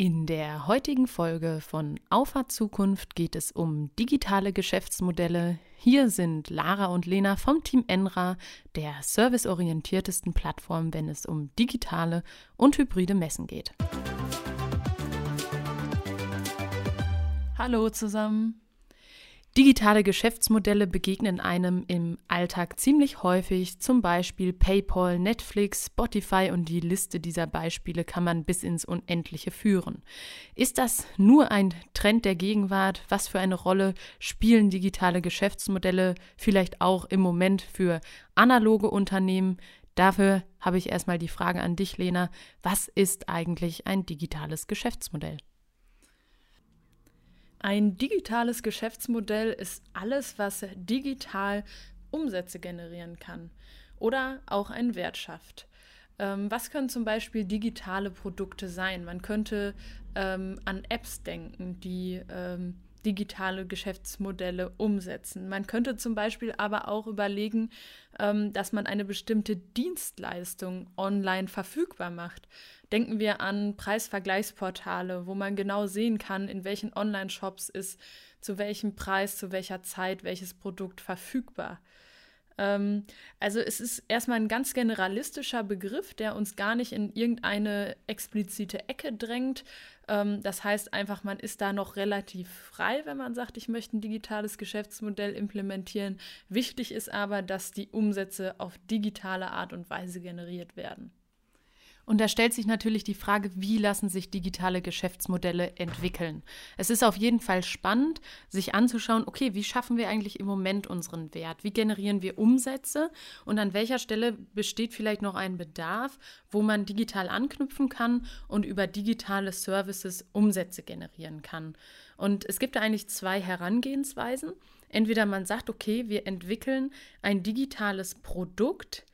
In der heutigen Folge von Auffahrt Zukunft geht es um digitale Geschäftsmodelle. Hier sind Lara und Lena vom Team Enra, der serviceorientiertesten Plattform, wenn es um digitale und hybride Messen geht. Hallo zusammen. Digitale Geschäftsmodelle begegnen einem im Alltag ziemlich häufig, zum Beispiel PayPal, Netflix, Spotify und die Liste dieser Beispiele kann man bis ins Unendliche führen. Ist das nur ein Trend der Gegenwart? Was für eine Rolle spielen digitale Geschäftsmodelle vielleicht auch im Moment für analoge Unternehmen? Dafür habe ich erstmal die Frage an dich, Lena. Was ist eigentlich ein digitales Geschäftsmodell? Ein digitales Geschäftsmodell ist alles, was digital Umsätze generieren kann oder auch einen Wert schafft. Ähm, was können zum Beispiel digitale Produkte sein? Man könnte ähm, an Apps denken, die ähm, digitale Geschäftsmodelle umsetzen. Man könnte zum Beispiel aber auch überlegen, ähm, dass man eine bestimmte Dienstleistung online verfügbar macht. Denken wir an Preisvergleichsportale, wo man genau sehen kann, in welchen Online-Shops ist zu welchem Preis, zu welcher Zeit welches Produkt verfügbar. Ähm, also es ist erstmal ein ganz generalistischer Begriff, der uns gar nicht in irgendeine explizite Ecke drängt. Ähm, das heißt einfach, man ist da noch relativ frei, wenn man sagt, ich möchte ein digitales Geschäftsmodell implementieren. Wichtig ist aber, dass die Umsätze auf digitale Art und Weise generiert werden. Und da stellt sich natürlich die Frage, wie lassen sich digitale Geschäftsmodelle entwickeln. Es ist auf jeden Fall spannend, sich anzuschauen, okay, wie schaffen wir eigentlich im Moment unseren Wert? Wie generieren wir Umsätze? Und an welcher Stelle besteht vielleicht noch ein Bedarf, wo man digital anknüpfen kann und über digitale Services Umsätze generieren kann? Und es gibt da eigentlich zwei Herangehensweisen. Entweder man sagt, okay, wir entwickeln ein digitales Produkt,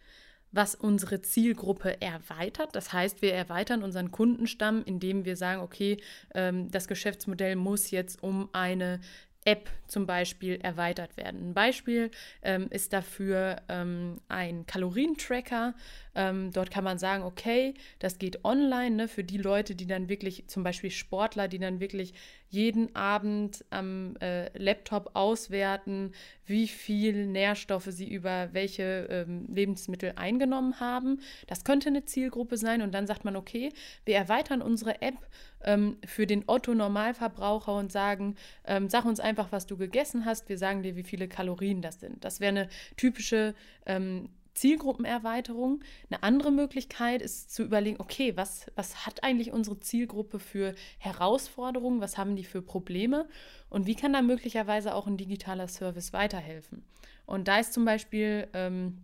was unsere Zielgruppe erweitert. Das heißt, wir erweitern unseren Kundenstamm, indem wir sagen, okay, ähm, das Geschäftsmodell muss jetzt um eine App zum Beispiel erweitert werden. Ein Beispiel ähm, ist dafür ähm, ein Kalorientracker. Ähm, dort kann man sagen, okay, das geht online ne, für die Leute, die dann wirklich, zum Beispiel Sportler, die dann wirklich jeden Abend am äh, Laptop auswerten, wie viel Nährstoffe sie über welche ähm, Lebensmittel eingenommen haben. Das könnte eine Zielgruppe sein und dann sagt man, okay, wir erweitern unsere App ähm, für den Otto-Normalverbraucher und sagen, ähm, sag uns einfach, was du gegessen hast, wir sagen dir, wie viele Kalorien das sind. Das wäre eine typische ähm, Zielgruppenerweiterung. Eine andere Möglichkeit ist zu überlegen, okay, was, was hat eigentlich unsere Zielgruppe für Herausforderungen, was haben die für Probleme und wie kann da möglicherweise auch ein digitaler Service weiterhelfen. Und da ist zum Beispiel ähm,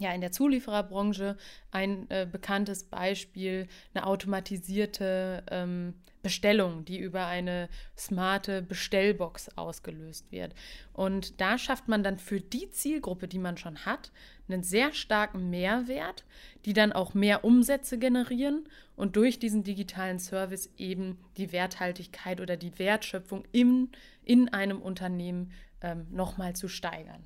ja in der Zuliefererbranche ein äh, bekanntes Beispiel eine automatisierte ähm, Bestellung, die über eine smarte Bestellbox ausgelöst wird. Und da schafft man dann für die Zielgruppe, die man schon hat, einen sehr starken Mehrwert, die dann auch mehr Umsätze generieren und durch diesen digitalen Service eben die Werthaltigkeit oder die Wertschöpfung in, in einem Unternehmen ähm, nochmal zu steigern.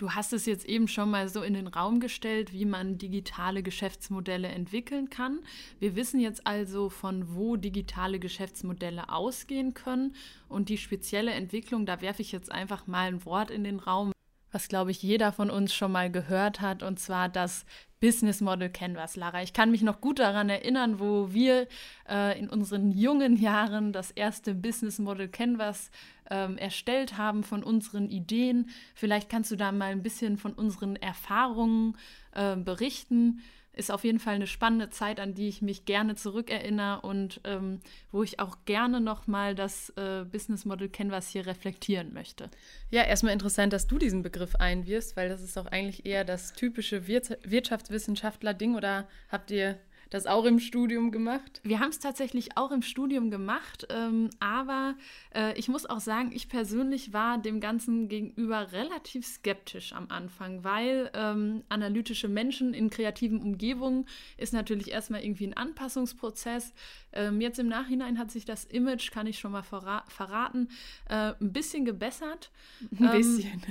Du hast es jetzt eben schon mal so in den Raum gestellt, wie man digitale Geschäftsmodelle entwickeln kann. Wir wissen jetzt also, von wo digitale Geschäftsmodelle ausgehen können. Und die spezielle Entwicklung, da werfe ich jetzt einfach mal ein Wort in den Raum, was, glaube ich, jeder von uns schon mal gehört hat, und zwar das Business Model Canvas, Lara. Ich kann mich noch gut daran erinnern, wo wir äh, in unseren jungen Jahren das erste Business Model Canvas ähm, erstellt haben von unseren Ideen. Vielleicht kannst du da mal ein bisschen von unseren Erfahrungen äh, berichten ist auf jeden Fall eine spannende Zeit, an die ich mich gerne zurückerinnere und ähm, wo ich auch gerne nochmal das äh, Business Model Canvas hier reflektieren möchte. Ja, erstmal interessant, dass du diesen Begriff einwirfst, weil das ist auch eigentlich eher das typische Wir Wirtschaftswissenschaftler-Ding oder habt ihr das auch im Studium gemacht? Wir haben es tatsächlich auch im Studium gemacht, ähm, aber äh, ich muss auch sagen, ich persönlich war dem Ganzen gegenüber relativ skeptisch am Anfang, weil ähm, analytische Menschen in kreativen Umgebungen ist natürlich erstmal irgendwie ein Anpassungsprozess. Ähm, jetzt im Nachhinein hat sich das Image, kann ich schon mal verra verraten, äh, ein bisschen gebessert. Ein bisschen.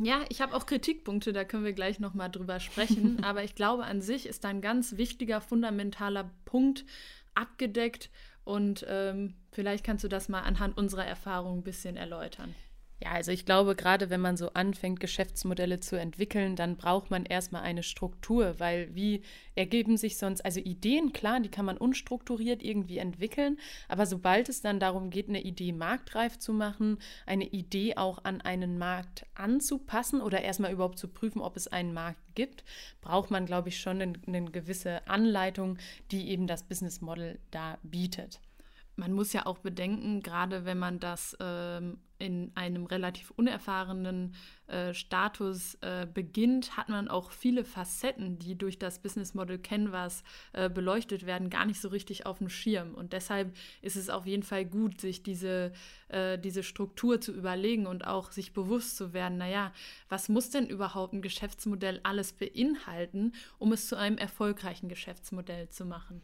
Ja, ich habe auch Kritikpunkte, da können wir gleich nochmal drüber sprechen. aber ich glaube, an sich ist ein ganz wichtiger, fundamentaler Punkt abgedeckt und ähm, vielleicht kannst du das mal anhand unserer Erfahrung ein bisschen erläutern. Ja, also ich glaube, gerade wenn man so anfängt, Geschäftsmodelle zu entwickeln, dann braucht man erstmal eine Struktur, weil wie ergeben sich sonst, also Ideen, klar, die kann man unstrukturiert irgendwie entwickeln, aber sobald es dann darum geht, eine Idee marktreif zu machen, eine Idee auch an einen Markt anzupassen oder erstmal überhaupt zu prüfen, ob es einen Markt gibt, braucht man, glaube ich, schon eine, eine gewisse Anleitung, die eben das Business Model da bietet. Man muss ja auch bedenken, gerade wenn man das ähm, in einem relativ unerfahrenen äh, Status äh, beginnt, hat man auch viele Facetten, die durch das Business Model Canvas äh, beleuchtet werden, gar nicht so richtig auf dem Schirm. Und deshalb ist es auf jeden Fall gut, sich diese, äh, diese Struktur zu überlegen und auch sich bewusst zu werden, naja, was muss denn überhaupt ein Geschäftsmodell alles beinhalten, um es zu einem erfolgreichen Geschäftsmodell zu machen?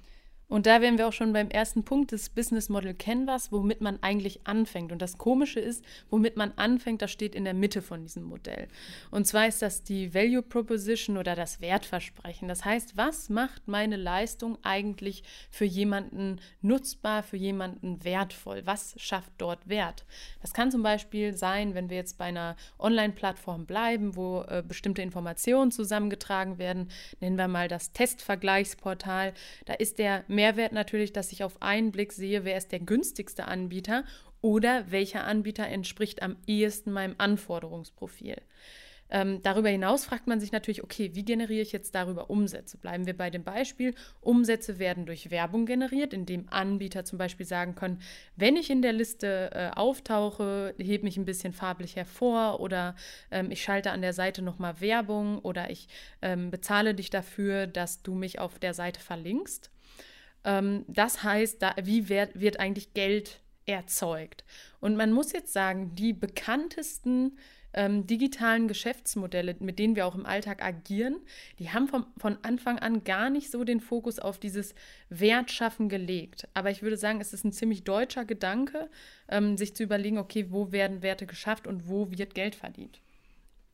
Und da wären wir auch schon beim ersten Punkt des Business Model Canvas, womit man eigentlich anfängt. Und das Komische ist, womit man anfängt, das steht in der Mitte von diesem Modell. Und zwar ist das die Value Proposition oder das Wertversprechen. Das heißt, was macht meine Leistung eigentlich für jemanden nutzbar, für jemanden wertvoll? Was schafft dort Wert? Das kann zum Beispiel sein, wenn wir jetzt bei einer Online-Plattform bleiben, wo äh, bestimmte Informationen zusammengetragen werden. Nennen wir mal das Testvergleichsportal. Da ist der Mehrwert natürlich, dass ich auf einen Blick sehe, wer ist der günstigste Anbieter oder welcher Anbieter entspricht am ehesten meinem Anforderungsprofil. Ähm, darüber hinaus fragt man sich natürlich, okay, wie generiere ich jetzt darüber Umsätze? Bleiben wir bei dem Beispiel. Umsätze werden durch Werbung generiert, indem Anbieter zum Beispiel sagen können, wenn ich in der Liste äh, auftauche, hebe mich ein bisschen farblich hervor oder ähm, ich schalte an der Seite nochmal Werbung oder ich ähm, bezahle dich dafür, dass du mich auf der Seite verlinkst. Ähm, das heißt, da, wie wird, wird eigentlich Geld erzeugt? Und man muss jetzt sagen, die bekanntesten ähm, digitalen Geschäftsmodelle, mit denen wir auch im Alltag agieren, die haben vom, von Anfang an gar nicht so den Fokus auf dieses Wertschaffen gelegt. Aber ich würde sagen, es ist ein ziemlich deutscher Gedanke, ähm, sich zu überlegen, okay, wo werden Werte geschafft und wo wird Geld verdient.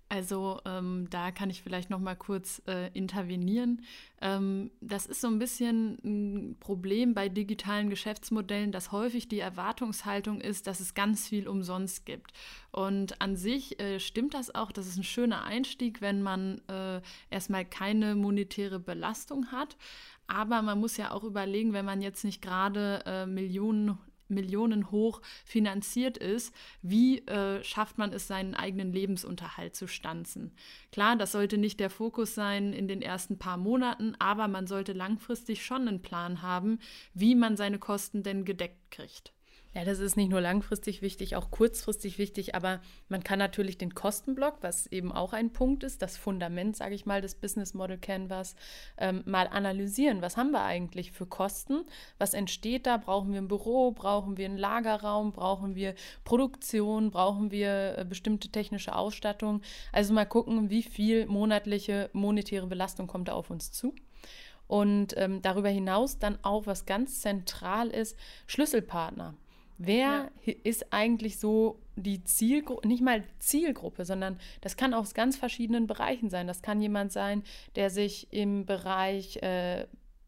Also ähm, da kann ich vielleicht noch mal kurz äh, intervenieren. Ähm, das ist so ein bisschen ein Problem bei digitalen Geschäftsmodellen, dass häufig die Erwartungshaltung ist, dass es ganz viel umsonst gibt. Und an sich äh, stimmt das auch. Das ist ein schöner Einstieg, wenn man äh, erstmal keine monetäre Belastung hat. Aber man muss ja auch überlegen, wenn man jetzt nicht gerade äh, Millionen Millionen hoch finanziert ist, wie äh, schafft man es, seinen eigenen Lebensunterhalt zu stanzen? Klar, das sollte nicht der Fokus sein in den ersten paar Monaten, aber man sollte langfristig schon einen Plan haben, wie man seine Kosten denn gedeckt kriegt. Ja, das ist nicht nur langfristig wichtig, auch kurzfristig wichtig, aber man kann natürlich den Kostenblock, was eben auch ein Punkt ist, das Fundament, sage ich mal, des Business Model Canvas, ähm, mal analysieren. Was haben wir eigentlich für Kosten? Was entsteht da? Brauchen wir ein Büro? Brauchen wir einen Lagerraum? Brauchen wir Produktion? Brauchen wir äh, bestimmte technische Ausstattung? Also mal gucken, wie viel monatliche monetäre Belastung kommt da auf uns zu. Und ähm, darüber hinaus dann auch, was ganz zentral ist, Schlüsselpartner. Wer ja. ist eigentlich so die Zielgruppe, nicht mal Zielgruppe, sondern das kann aus ganz verschiedenen Bereichen sein. Das kann jemand sein, der sich im Bereich äh,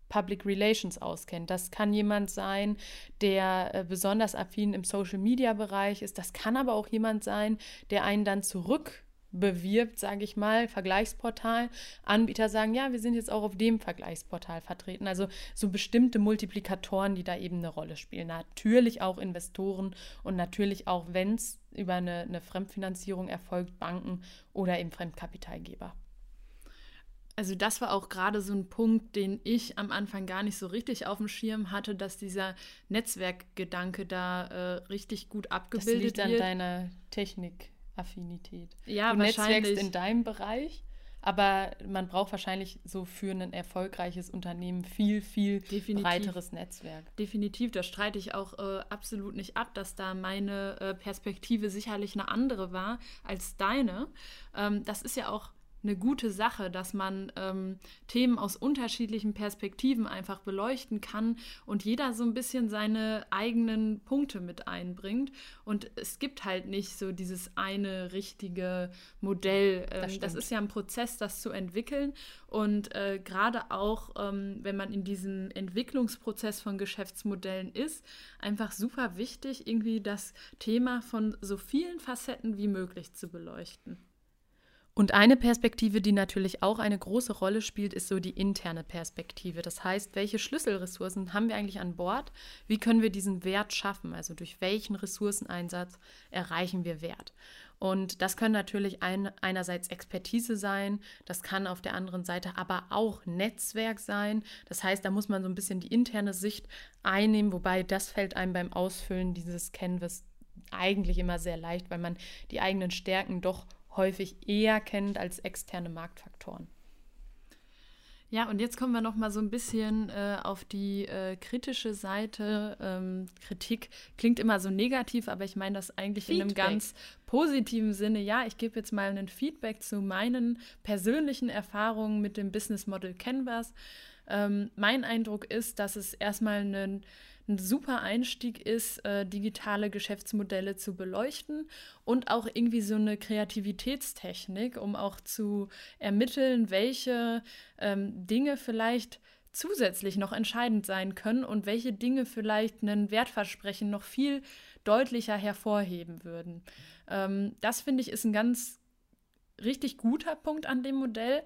Public Relations auskennt. Das kann jemand sein, der äh, besonders affin im Social-Media-Bereich ist. Das kann aber auch jemand sein, der einen dann zurück bewirbt, sage ich mal, Vergleichsportal. Anbieter sagen, ja, wir sind jetzt auch auf dem Vergleichsportal vertreten. Also so bestimmte Multiplikatoren, die da eben eine Rolle spielen. Natürlich auch Investoren und natürlich auch, wenn es über eine, eine Fremdfinanzierung erfolgt, Banken oder eben Fremdkapitalgeber. Also das war auch gerade so ein Punkt, den ich am Anfang gar nicht so richtig auf dem Schirm hatte, dass dieser Netzwerkgedanke da äh, richtig gut abgebildet das liegt an wird. deiner Technik. Affinität. Ja, du wahrscheinlich. netzwerkst in deinem Bereich, aber man braucht wahrscheinlich so für ein erfolgreiches Unternehmen viel, viel Definitiv. breiteres Netzwerk. Definitiv, da streite ich auch äh, absolut nicht ab, dass da meine äh, Perspektive sicherlich eine andere war als deine. Ähm, das ist ja auch eine gute Sache, dass man ähm, Themen aus unterschiedlichen Perspektiven einfach beleuchten kann und jeder so ein bisschen seine eigenen Punkte mit einbringt. Und es gibt halt nicht so dieses eine richtige Modell. Ähm, das, das, ist ja ein Prozess, das zu entwickeln. Und äh, gerade auch, ähm, wenn man in diesem Entwicklungsprozess von Geschäftsmodellen ist, einfach super wichtig, irgendwie das Thema von so vielen Facetten wie möglich zu beleuchten. Und eine Perspektive, die natürlich auch eine große Rolle spielt, ist so die interne Perspektive. Das heißt, welche Schlüsselressourcen haben wir eigentlich an Bord? Wie können wir diesen Wert schaffen? Also durch welchen Ressourceneinsatz erreichen wir Wert? Und das können natürlich ein, einerseits Expertise sein, das kann auf der anderen Seite aber auch Netzwerk sein. Das heißt, da muss man so ein bisschen die interne Sicht einnehmen, wobei das fällt einem beim Ausfüllen dieses Canvas eigentlich immer sehr leicht, weil man die eigenen Stärken doch häufig eher kennt als externe Marktfaktoren. Ja, und jetzt kommen wir noch mal so ein bisschen äh, auf die äh, kritische Seite. Ähm, Kritik klingt immer so negativ, aber ich meine das eigentlich Feedback. in einem ganz positiven Sinne. Ja, ich gebe jetzt mal ein Feedback zu meinen persönlichen Erfahrungen mit dem Business Model Canvas. Ähm, mein Eindruck ist, dass es erstmal einen ein super Einstieg ist, äh, digitale Geschäftsmodelle zu beleuchten und auch irgendwie so eine Kreativitätstechnik, um auch zu ermitteln, welche ähm, Dinge vielleicht zusätzlich noch entscheidend sein können und welche Dinge vielleicht einen Wertversprechen noch viel deutlicher hervorheben würden. Ähm, das finde ich ist ein ganz richtig guter Punkt an dem Modell.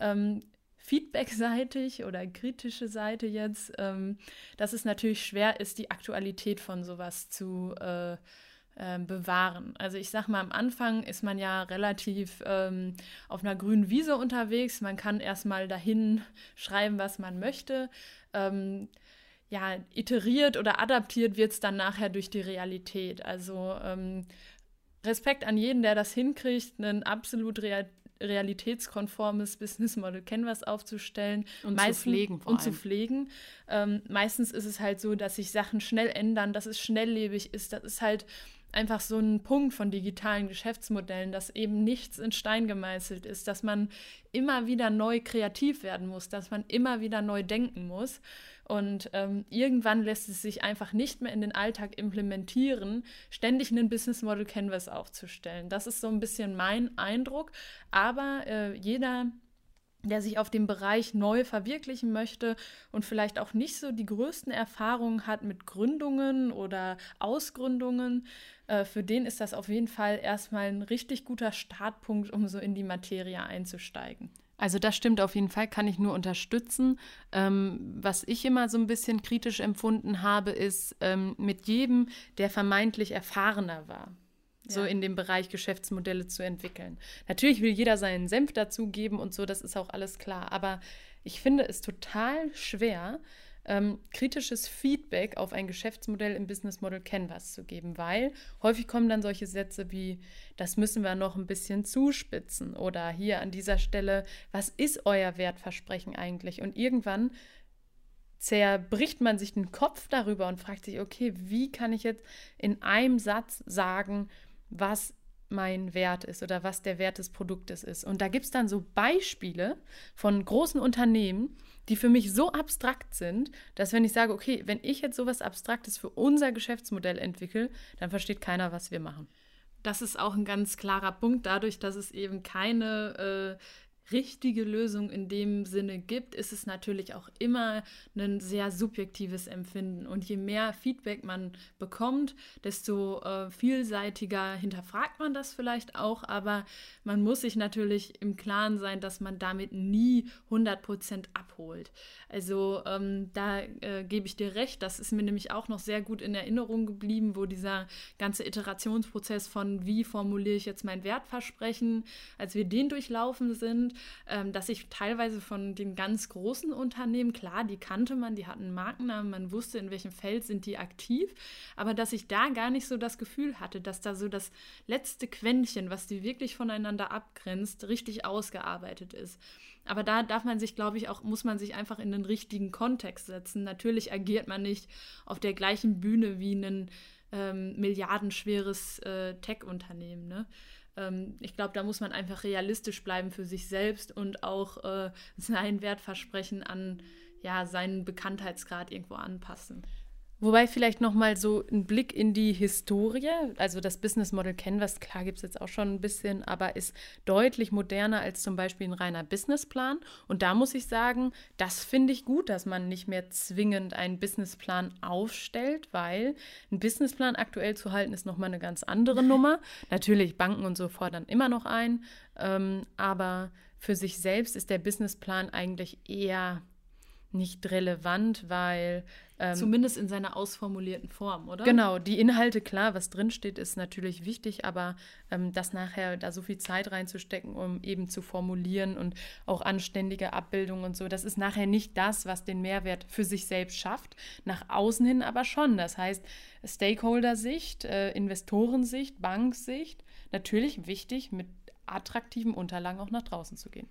Ähm, feedbackseitig oder kritische Seite jetzt, ähm, dass es natürlich schwer ist, die Aktualität von sowas zu äh, äh, bewahren. Also ich sag mal, am Anfang ist man ja relativ ähm, auf einer grünen Wiese unterwegs. Man kann erstmal dahin schreiben, was man möchte. Ähm, ja, iteriert oder adaptiert wird es dann nachher durch die Realität. Also ähm, Respekt an jeden, der das hinkriegt, einen absolut real realitätskonformes Business Model Canvas aufzustellen und Meist, zu pflegen. und zu pflegen. Ähm, meistens ist es halt so, dass sich Sachen schnell ändern, dass es schnelllebig ist. Das ist halt einfach so ein Punkt von digitalen Geschäftsmodellen, dass eben nichts in Stein gemeißelt ist, dass man immer wieder neu kreativ werden muss, dass man immer wieder neu denken muss. Und ähm, irgendwann lässt es sich einfach nicht mehr in den Alltag implementieren, ständig einen Business Model Canvas aufzustellen. Das ist so ein bisschen mein Eindruck. Aber äh, jeder der sich auf dem Bereich neu verwirklichen möchte und vielleicht auch nicht so die größten Erfahrungen hat mit Gründungen oder Ausgründungen, äh, für den ist das auf jeden Fall erstmal ein richtig guter Startpunkt, um so in die Materie einzusteigen. Also das stimmt auf jeden Fall, kann ich nur unterstützen. Ähm, was ich immer so ein bisschen kritisch empfunden habe, ist ähm, mit jedem, der vermeintlich erfahrener war, ja. so in dem Bereich Geschäftsmodelle zu entwickeln. Natürlich will jeder seinen Senf dazugeben und so, das ist auch alles klar. Aber ich finde es total schwer, ähm, kritisches Feedback auf ein Geschäftsmodell im Business Model Canvas zu geben, weil häufig kommen dann solche Sätze wie, das müssen wir noch ein bisschen zuspitzen oder hier an dieser Stelle, was ist euer Wertversprechen eigentlich? Und irgendwann zerbricht man sich den Kopf darüber und fragt sich, okay, wie kann ich jetzt in einem Satz sagen, was mein Wert ist oder was der Wert des Produktes ist. Und da gibt es dann so Beispiele von großen Unternehmen, die für mich so abstrakt sind, dass wenn ich sage, okay, wenn ich jetzt sowas Abstraktes für unser Geschäftsmodell entwickle, dann versteht keiner, was wir machen. Das ist auch ein ganz klarer Punkt, dadurch, dass es eben keine äh, richtige Lösung in dem Sinne gibt, ist es natürlich auch immer ein sehr subjektives Empfinden. Und je mehr Feedback man bekommt, desto äh, vielseitiger hinterfragt man das vielleicht auch. Aber man muss sich natürlich im Klaren sein, dass man damit nie 100% abholt. Also ähm, da äh, gebe ich dir recht. Das ist mir nämlich auch noch sehr gut in Erinnerung geblieben, wo dieser ganze Iterationsprozess von wie formuliere ich jetzt mein Wertversprechen, als wir den durchlaufen sind, ähm, dass ich teilweise von den ganz großen Unternehmen, klar, die kannte man, die hatten Markennamen, man wusste, in welchem Feld sind die aktiv, aber dass ich da gar nicht so das Gefühl hatte, dass da so das letzte Quäntchen, was die wirklich voneinander abgrenzt, richtig ausgearbeitet ist. Aber da darf man sich, glaube ich, auch, muss man sich einfach in den richtigen Kontext setzen. Natürlich agiert man nicht auf der gleichen Bühne wie ein ähm, milliardenschweres äh, Tech-Unternehmen. Ne? ähm, ich glaube, da muss man einfach realistisch bleiben für sich selbst und auch äh, sein Wertversprechen an ja, seinen Bekanntheitsgrad irgendwo anpassen. Wobei vielleicht noch mal so ein Blick in die Historie, also das Business Model Canvas, klar gibt es jetzt auch schon ein bisschen, aber ist deutlich moderner als zum Beispiel ein reiner Businessplan. Und da muss ich sagen, das finde ich gut, dass man nicht mehr zwingend einen Businessplan aufstellt, weil ein Businessplan aktuell zu halten ist noch mal eine ganz andere Nummer. Natürlich, Banken und so fordern immer noch ein, ähm, aber für sich selbst ist der Businessplan eigentlich eher nicht relevant, weil. Ähm, Zumindest in seiner ausformulierten Form, oder? Genau, die Inhalte, klar, was drinsteht, ist natürlich wichtig, aber ähm, das nachher da so viel Zeit reinzustecken, um eben zu formulieren und auch anständige Abbildungen und so, das ist nachher nicht das, was den Mehrwert für sich selbst schafft. Nach außen hin aber schon. Das heißt, Stakeholder-Sicht, äh, Investorensicht, Banksicht, natürlich wichtig, mit attraktiven Unterlagen auch nach draußen zu gehen.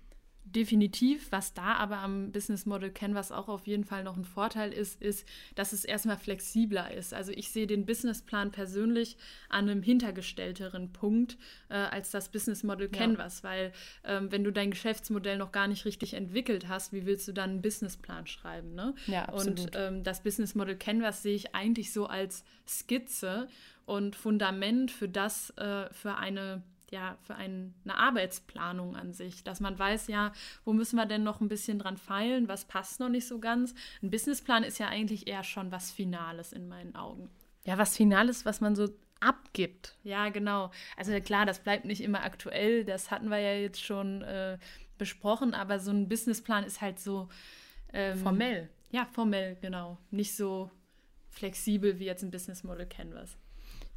Definitiv, was da aber am Business Model Canvas auch auf jeden Fall noch ein Vorteil ist, ist, dass es erstmal flexibler ist. Also ich sehe den Businessplan persönlich an einem hintergestellteren Punkt äh, als das Business Model Canvas, ja. weil ähm, wenn du dein Geschäftsmodell noch gar nicht richtig entwickelt hast, wie willst du dann einen Businessplan schreiben? Ne? Ja, absolut. Und ähm, das Business Model Canvas sehe ich eigentlich so als Skizze und Fundament für das, äh, für eine ja, für ein, eine Arbeitsplanung an sich, dass man weiß, ja, wo müssen wir denn noch ein bisschen dran feilen, was passt noch nicht so ganz. Ein Businessplan ist ja eigentlich eher schon was Finales in meinen Augen. Ja, was Finales, was man so abgibt. Ja, genau. Also klar, das bleibt nicht immer aktuell, das hatten wir ja jetzt schon äh, besprochen, aber so ein Businessplan ist halt so ähm, formell. Ja, formell, genau. Nicht so flexibel wie jetzt ein Business Model Canvas.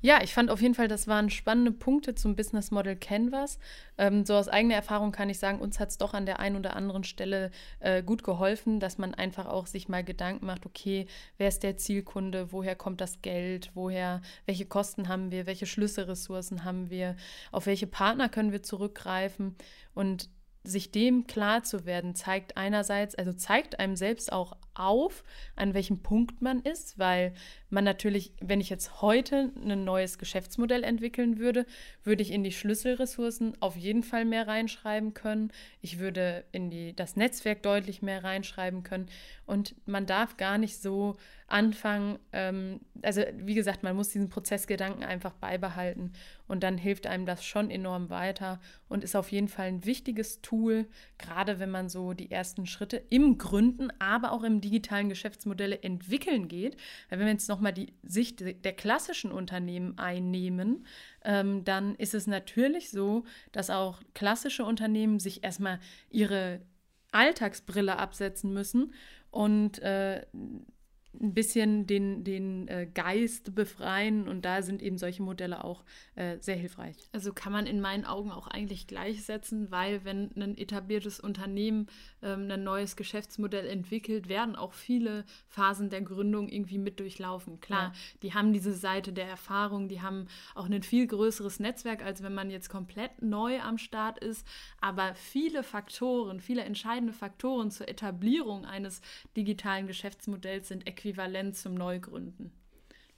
Ja, ich fand auf jeden Fall, das waren spannende Punkte zum Business Model Canvas. Ähm, so aus eigener Erfahrung kann ich sagen, uns hat es doch an der einen oder anderen Stelle äh, gut geholfen, dass man einfach auch sich mal Gedanken macht, okay, wer ist der Zielkunde, woher kommt das Geld, woher, welche Kosten haben wir, welche Schlüsselressourcen haben wir, auf welche Partner können wir zurückgreifen? Und sich dem klar zu werden, zeigt einerseits, also zeigt einem selbst auch auf, an welchem Punkt man ist, weil man natürlich, wenn ich jetzt heute ein neues Geschäftsmodell entwickeln würde, würde ich in die Schlüsselressourcen auf jeden Fall mehr reinschreiben können. Ich würde in die, das Netzwerk deutlich mehr reinschreiben können. Und man darf gar nicht so anfangen, ähm, also wie gesagt, man muss diesen Prozessgedanken einfach beibehalten und dann hilft einem das schon enorm weiter und ist auf jeden Fall ein wichtiges Tool, gerade wenn man so die ersten Schritte im Gründen, aber auch im digitalen Geschäftsmodelle entwickeln geht. Weil wenn wir jetzt nochmal die Sicht der klassischen Unternehmen einnehmen, ähm, dann ist es natürlich so, dass auch klassische Unternehmen sich erstmal ihre Alltagsbrille absetzen müssen und äh, ein bisschen den, den äh, Geist befreien und da sind eben solche Modelle auch äh, sehr hilfreich. Also kann man in meinen Augen auch eigentlich gleichsetzen, weil wenn ein etabliertes Unternehmen ähm, ein neues Geschäftsmodell entwickelt, werden auch viele Phasen der Gründung irgendwie mit durchlaufen. Klar, ja. die haben diese Seite der Erfahrung, die haben auch ein viel größeres Netzwerk, als wenn man jetzt komplett neu am Start ist, aber viele Faktoren, viele entscheidende Faktoren zur Etablierung eines digitalen Geschäftsmodells sind äquivalent zum Neugründen.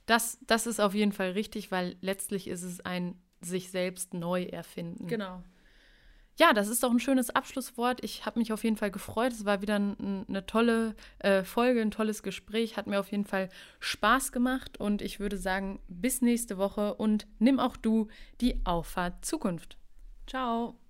Das, das ist auf jeden Fall richtig, weil letztlich ist es ein sich selbst neu erfinden. Genau. Ja, das ist doch ein schönes Abschlusswort. Ich habe mich auf jeden Fall gefreut. Es war wieder ein, eine tolle äh, Folge, ein tolles Gespräch. Hat mir auf jeden Fall Spaß gemacht und ich würde sagen, bis nächste Woche und nimm auch du die Auffahrt Zukunft. Ciao.